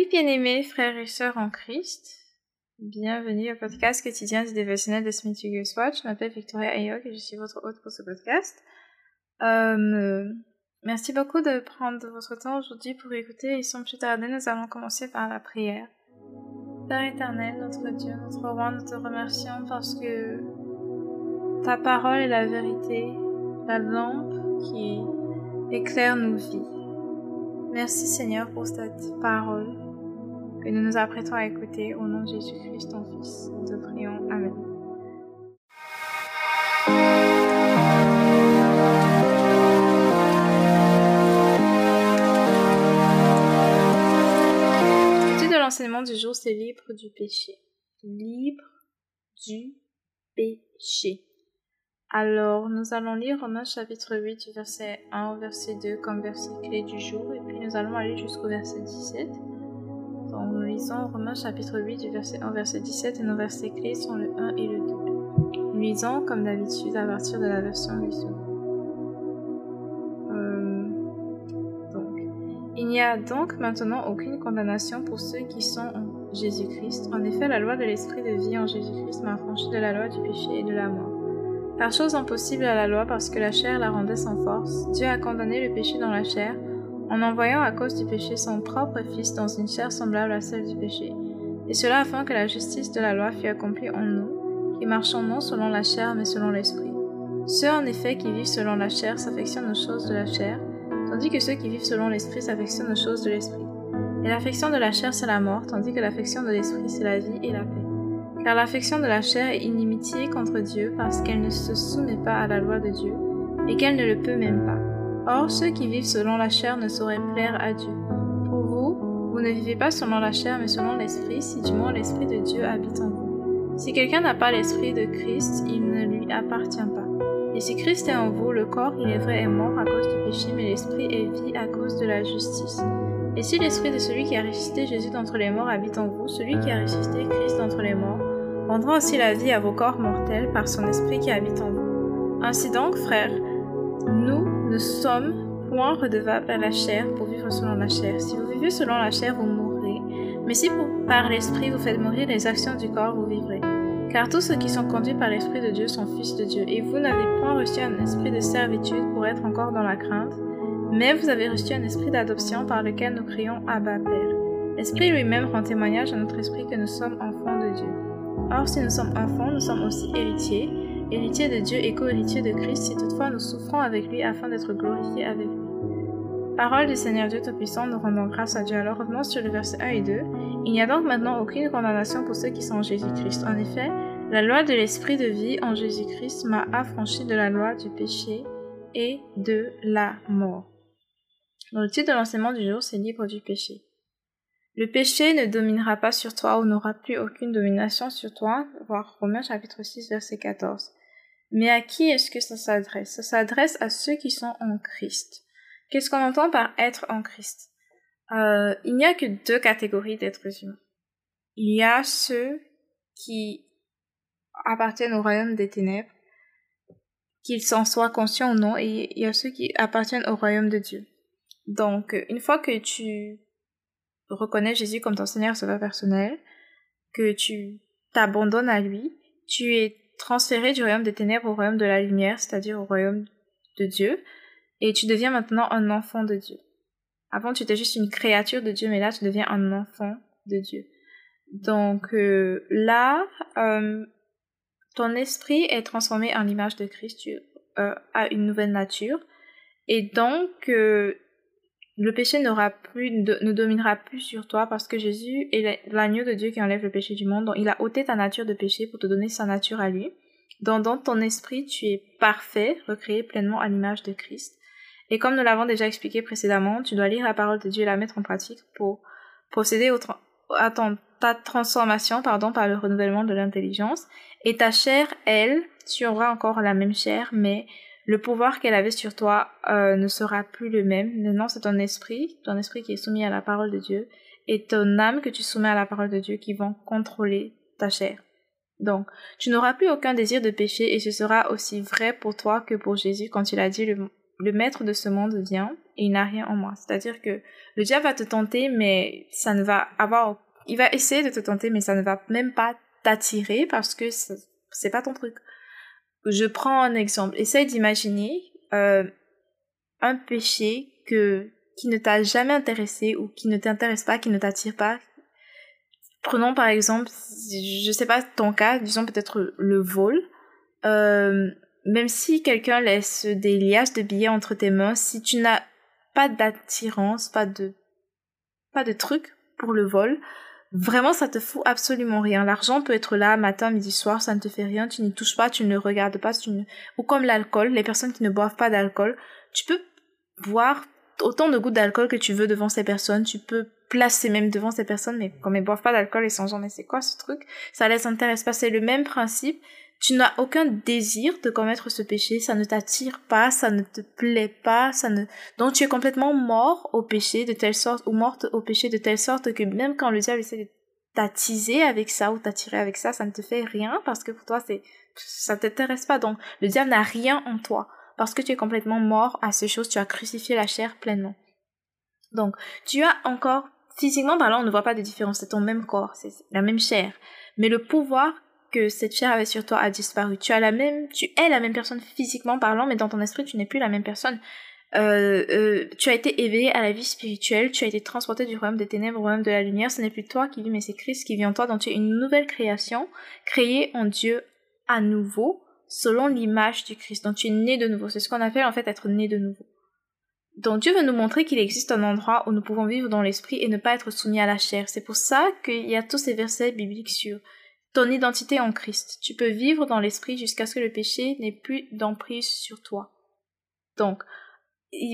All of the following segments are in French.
Salut bien-aimés frères et sœurs en Christ. Bienvenue au podcast quotidien du dévotionnel de Smith Watch. Je m'appelle Victoria Ayok et je suis votre hôte pour ce podcast. Euh, merci beaucoup de prendre votre temps aujourd'hui pour écouter et sans plus tarder, nous allons commencer par la prière. Père éternel, notre Dieu, notre roi, nous te remercions parce que ta parole est la vérité, la lampe qui éclaire nos vies. Merci Seigneur pour cette parole que nous nous apprêtons à écouter au nom de Jésus-Christ, ton Fils. Nous te prions. Amen. de l'enseignement du jour, c'est libre du péché. Libre du péché. Alors, nous allons lire Romains chapitre 8 du verset 1 au verset 2 comme verset clé du jour et puis nous allons aller jusqu'au verset 17. Lisons Romains chapitre 8 du verset 1 au verset 17 et nos versets clés sont le 1 et le 2. Nous lisons comme d'habitude à partir de la version Louis euh, donc, il n'y a donc maintenant aucune condamnation pour ceux qui sont en Jésus-Christ. En effet, la loi de l'esprit de vie en Jésus-Christ m'a affranchi de la loi du péché et de la mort. Par chose impossible à la loi parce que la chair la rendait sans force, Dieu a condamné le péché dans la chair, en envoyant à cause du péché son propre Fils dans une chair semblable à celle du péché. Et cela afin que la justice de la loi fût accomplie en nous, qui marchons non selon la chair mais selon l'esprit. Ceux en effet qui vivent selon la chair s'affectionnent aux choses de la chair, tandis que ceux qui vivent selon l'esprit s'affectionnent aux choses de l'esprit. Et l'affection de la chair c'est la mort, tandis que l'affection de l'esprit c'est la vie et la paix. Car l'affection de la chair est inimitié contre Dieu parce qu'elle ne se soumet pas à la loi de Dieu et qu'elle ne le peut même pas. Or, ceux qui vivent selon la chair ne sauraient plaire à Dieu. Pour vous, vous ne vivez pas selon la chair mais selon l'esprit, si du moins l'esprit de Dieu habite en vous. Si quelqu'un n'a pas l'esprit de Christ, il ne lui appartient pas. Et si Christ est en vous, le corps, il est vrai, est mort à cause du péché, mais l'esprit est vie à cause de la justice. Et si l'esprit de celui qui a ressuscité Jésus d'entre les morts habite en vous, celui qui a ressuscité Christ d'entre les morts rendra aussi la vie à vos corps mortels par son esprit qui habite en vous. Ainsi donc, frères, nous ne sommes point redevables à la chair pour vivre selon la chair. Si vous vivez selon la chair, vous mourrez. Mais si par l'esprit vous faites mourir les actions du corps, vous vivrez. Car tous ceux qui sont conduits par l'Esprit de Dieu sont fils de Dieu, et vous n'avez point reçu un esprit de servitude pour être encore dans la crainte, mais vous avez reçu un esprit d'adoption par lequel nous crions Abba Père. L'Esprit lui-même rend témoignage à notre esprit que nous sommes enfants de Dieu. Or, si nous sommes enfants, nous sommes aussi héritiers, héritiers de Dieu et co-héritiers de Christ, si toutefois nous souffrons avec lui afin d'être glorifiés avec lui. Parole du Seigneur Dieu Tout-Puissant, nous rendons grâce à Dieu. Alors revenons sur le verset 1 et 2. Il n'y a donc maintenant aucune condamnation pour ceux qui sont en Jésus-Christ. En effet, la loi de l'Esprit de vie en Jésus-Christ m'a affranchi de la loi du péché et de la mort. Dans le titre de l'enseignement du jour, c'est Libre du péché. Le péché ne dominera pas sur toi ou n'aura plus aucune domination sur toi, voir Romains chapitre 6 verset 14. Mais à qui est-ce que ça s'adresse? Ça s'adresse à ceux qui sont en Christ. Qu'est-ce qu'on entend par être en Christ? Euh, Il n'y a que deux catégories d'êtres humains. Il y a ceux qui appartiennent au royaume des ténèbres, qu'ils s'en soient conscients ou non, et il y a ceux qui appartiennent au royaume de Dieu. Donc, une fois que tu reconnais Jésus comme ton Seigneur Sauveur personnel, que tu t'abandonnes à lui, tu es transféré du royaume des ténèbres au royaume de la lumière, c'est-à-dire au royaume de Dieu, et tu deviens maintenant un enfant de Dieu. Avant, tu étais juste une créature de Dieu, mais là, tu deviens un enfant de Dieu. Donc euh, là, euh, ton esprit est transformé en l'image de Christ, tu euh, as une nouvelle nature, et donc le péché n'aura plus, ne dominera plus sur toi parce que Jésus est l'agneau de Dieu qui enlève le péché du monde. Donc, il a ôté ta nature de péché pour te donner sa nature à lui. Donc, dans ton esprit, tu es parfait, recréé pleinement à l'image de Christ. Et comme nous l'avons déjà expliqué précédemment, tu dois lire la parole de Dieu et la mettre en pratique pour procéder à ta transformation pardon, par le renouvellement de l'intelligence. Et ta chair, elle, tu auras encore la même chair, mais le pouvoir qu'elle avait sur toi euh, ne sera plus le même. Maintenant, c'est ton esprit, ton esprit qui est soumis à la parole de Dieu, et ton âme que tu soumets à la parole de Dieu qui vont contrôler ta chair. Donc, tu n'auras plus aucun désir de péché et ce sera aussi vrai pour toi que pour Jésus quand il a dit le le maître de ce monde vient et il n'a rien en moi. C'est-à-dire que le diable va te tenter, mais ça ne va avoir, il va essayer de te tenter, mais ça ne va même pas t'attirer parce que c'est pas ton truc. Je prends un exemple. Essaye d'imaginer euh, un péché que qui ne t'a jamais intéressé ou qui ne t'intéresse pas, qui ne t'attire pas. Prenons par exemple, je sais pas ton cas, disons peut-être le vol. Euh, même si quelqu'un laisse des liasses de billets entre tes mains, si tu n'as pas d'attirance, pas de pas de truc pour le vol, vraiment ça te fout absolument rien. L'argent peut être là matin, midi, soir, ça ne te fait rien, tu n'y touches pas, tu ne le regardes pas, tu ou comme l'alcool, les personnes qui ne boivent pas d'alcool, tu peux boire autant de gouttes d'alcool que tu veux devant ces personnes, tu peux placer même devant ces personnes, mais comme elles boivent pas d'alcool, et sont genre, mais c'est quoi ce truc? Ça les intéresse pas, c'est le même principe. Tu n'as aucun désir de commettre ce péché, ça ne t'attire pas, ça ne te plaît pas, ça ne... Donc tu es complètement mort au péché de telle sorte, ou morte au péché de telle sorte que même quand le diable essaie de t'attiser avec ça ou t'attirer avec ça, ça ne te fait rien parce que pour toi c'est ça t'intéresse pas. Donc le diable n'a rien en toi parce que tu es complètement mort à ces choses, tu as crucifié la chair pleinement. Donc, tu as encore, physiquement parlant, on ne voit pas de différence, c'est ton même corps, c'est la même chair. Mais le pouvoir que cette chair avait sur toi a disparu. Tu as la même, tu es la même personne physiquement parlant, mais dans ton esprit, tu n'es plus la même personne. Euh, euh, tu as été éveillé à la vie spirituelle, tu as été transporté du royaume des ténèbres au royaume de la lumière. Ce n'est plus toi qui vis, mais c'est Christ qui vit en toi. Donc tu es une nouvelle création, créée en Dieu à nouveau, selon l'image du Christ. Donc tu es né de nouveau. C'est ce qu'on appelle en fait être né de nouveau. Donc Dieu veut nous montrer qu'il existe un endroit où nous pouvons vivre dans l'esprit et ne pas être soumis à la chair. C'est pour ça qu'il y a tous ces versets bibliques sur ton identité en Christ. Tu peux vivre dans l'esprit jusqu'à ce que le péché n'ait plus d'emprise sur toi. Donc,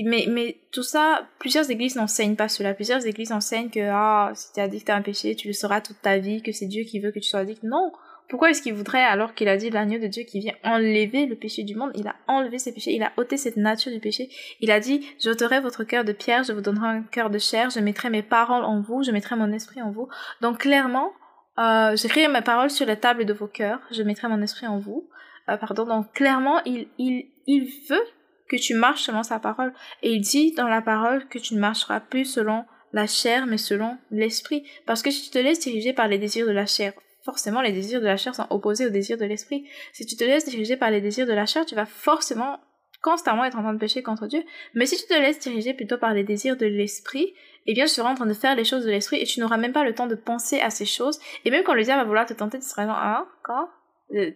mais, mais tout ça, plusieurs églises n'enseignent pas cela. Plusieurs églises enseignent que ah, si tu es addict à un péché, tu le sauras toute ta vie, que c'est Dieu qui veut que tu sois addict. Non, pourquoi est-ce qu'il voudrait, alors qu'il a dit l'agneau de Dieu qui vient enlever le péché du monde, il a enlevé ses péchés, il a ôté cette nature du péché. Il a dit, j'ôterai votre cœur de pierre, je vous donnerai un cœur de chair, je mettrai mes paroles en vous, je mettrai mon esprit en vous. Donc clairement, euh, j'écrirai mes paroles sur la table de vos cœurs, je mettrai mon esprit en vous. Euh, pardon, donc clairement, il, il, il veut que tu marches selon sa parole. Et il dit dans la parole que tu ne marcheras plus selon la chair, mais selon l'esprit. Parce que si tu te laisses diriger par les désirs de la chair, forcément les désirs de la chair sont opposés aux désirs de l'esprit. Si tu te laisses diriger par les désirs de la chair, tu vas forcément constamment être en train de pécher contre Dieu. Mais si tu te laisses diriger plutôt par les désirs de l'esprit, eh bien, tu seras en train de faire les choses de l'esprit et tu n'auras même pas le temps de penser à ces choses. Et même quand le diable va vouloir te tenter, tu seras genre, ah, quoi? Euh,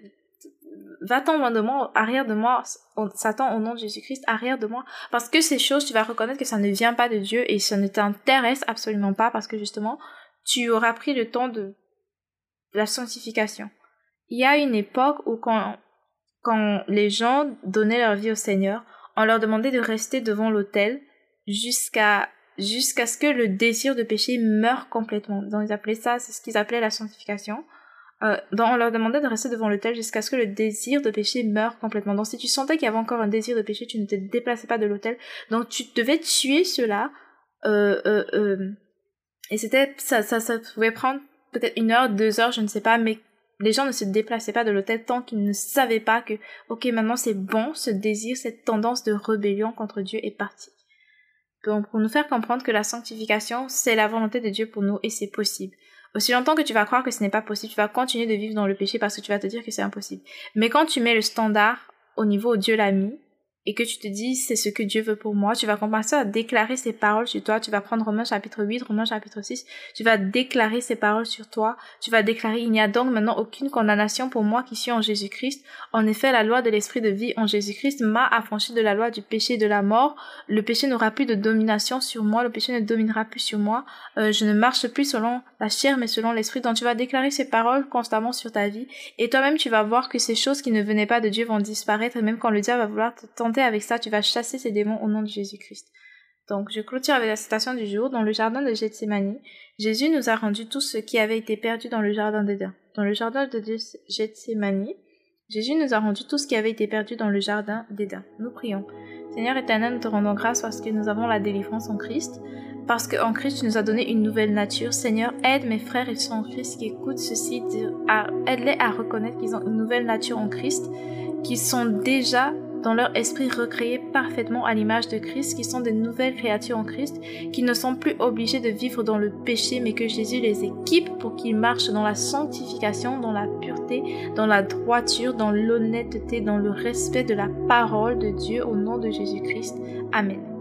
va-t'en loin de moi, arrière de moi, Satan, au nom de Jésus-Christ, arrière de moi. Parce que ces choses, tu vas reconnaître que ça ne vient pas de Dieu et ça ne t'intéresse absolument pas parce que justement, tu auras pris le temps de la sanctification. Il y a une époque où quand, quand les gens donnaient leur vie au Seigneur, on leur demandait de rester devant l'autel jusqu'à jusqu'à ce que le désir de péché meure complètement. Donc ils appelaient ça, c'est ce qu'ils appelaient la sanctification. Euh, donc on leur demandait de rester devant l'autel jusqu'à ce que le désir de péché meure complètement. Donc si tu sentais qu'il y avait encore un désir de péché, tu ne te déplaçais pas de l'autel. Donc tu devais tuer cela. Euh, euh, euh, et c'était ça, ça, ça pouvait prendre peut-être une heure, deux heures, je ne sais pas, mais les gens ne se déplaçaient pas de l'hôtel tant qu'ils ne savaient pas que, ok, maintenant c'est bon, ce désir, cette tendance de rébellion contre Dieu est partie. Donc, pour nous faire comprendre que la sanctification, c'est la volonté de Dieu pour nous et c'est possible. Aussi longtemps que tu vas croire que ce n'est pas possible, tu vas continuer de vivre dans le péché parce que tu vas te dire que c'est impossible. Mais quand tu mets le standard au niveau où Dieu l'a mis, et que tu te dis c'est ce que Dieu veut pour moi, tu vas commencer à déclarer ces paroles sur toi, tu vas prendre Romains chapitre 8, Romains chapitre 6, tu vas déclarer ces paroles sur toi, tu vas déclarer il n'y a donc maintenant aucune condamnation pour moi qui suis en Jésus-Christ. En effet, la loi de l'esprit de vie en Jésus-Christ m'a affranchi de la loi du péché et de la mort. Le péché n'aura plus de domination sur moi, le péché ne dominera plus sur moi. Euh, je ne marche plus selon la chair mais selon l'esprit. Donc tu vas déclarer ces paroles constamment sur ta vie et toi-même tu vas voir que ces choses qui ne venaient pas de Dieu vont disparaître et même quand le diable va vouloir te avec ça, tu vas chasser ces démons au nom de Jésus-Christ. Donc, je clôture avec la citation du jour. Dans le jardin de Gethsemane, Jésus nous a rendu tout ce qui avait été perdu dans le jardin d'Éden. Dans le jardin de Gethsemane, Jésus nous a rendu tout ce qui avait été perdu dans le jardin d'Éden. Nous prions. Seigneur éternel, nous te rendons grâce parce que nous avons la délivrance en Christ, parce qu'en Christ tu nous as donné une nouvelle nature. Seigneur, aide mes frères et sœurs en Christ qui écoutent ceci, aide-les à reconnaître qu'ils ont une nouvelle nature en Christ, qu'ils sont déjà dans leur esprit recréés parfaitement à l'image de Christ, qui sont des nouvelles créatures en Christ, qui ne sont plus obligés de vivre dans le péché, mais que Jésus les équipe pour qu'ils marchent dans la sanctification, dans la pureté, dans la droiture, dans l'honnêteté, dans le respect de la parole de Dieu au nom de Jésus-Christ. Amen.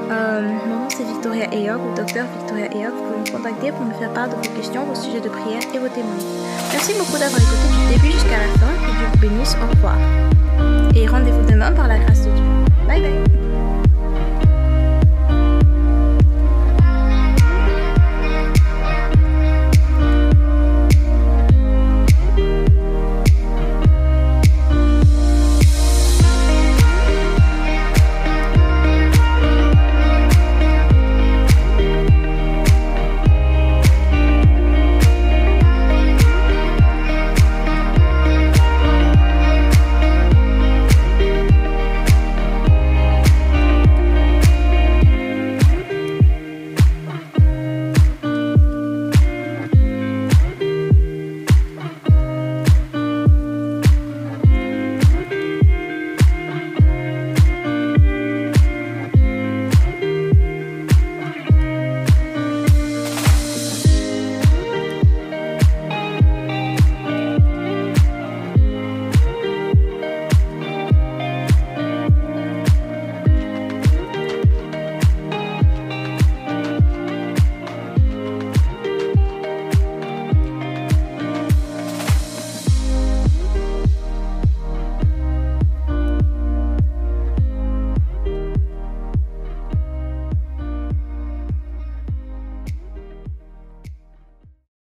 Euh, mon nom c'est Victoria Eyog ou Docteur Victoria Eyog. Vous pouvez me contacter pour me faire part de vos questions, vos sujets de prière et vos témoignages. Merci beaucoup d'avoir écouté du début jusqu'à la fin. Que Dieu vous bénisse. Au revoir. Et rendez-vous demain par la grâce de Dieu. Bye bye.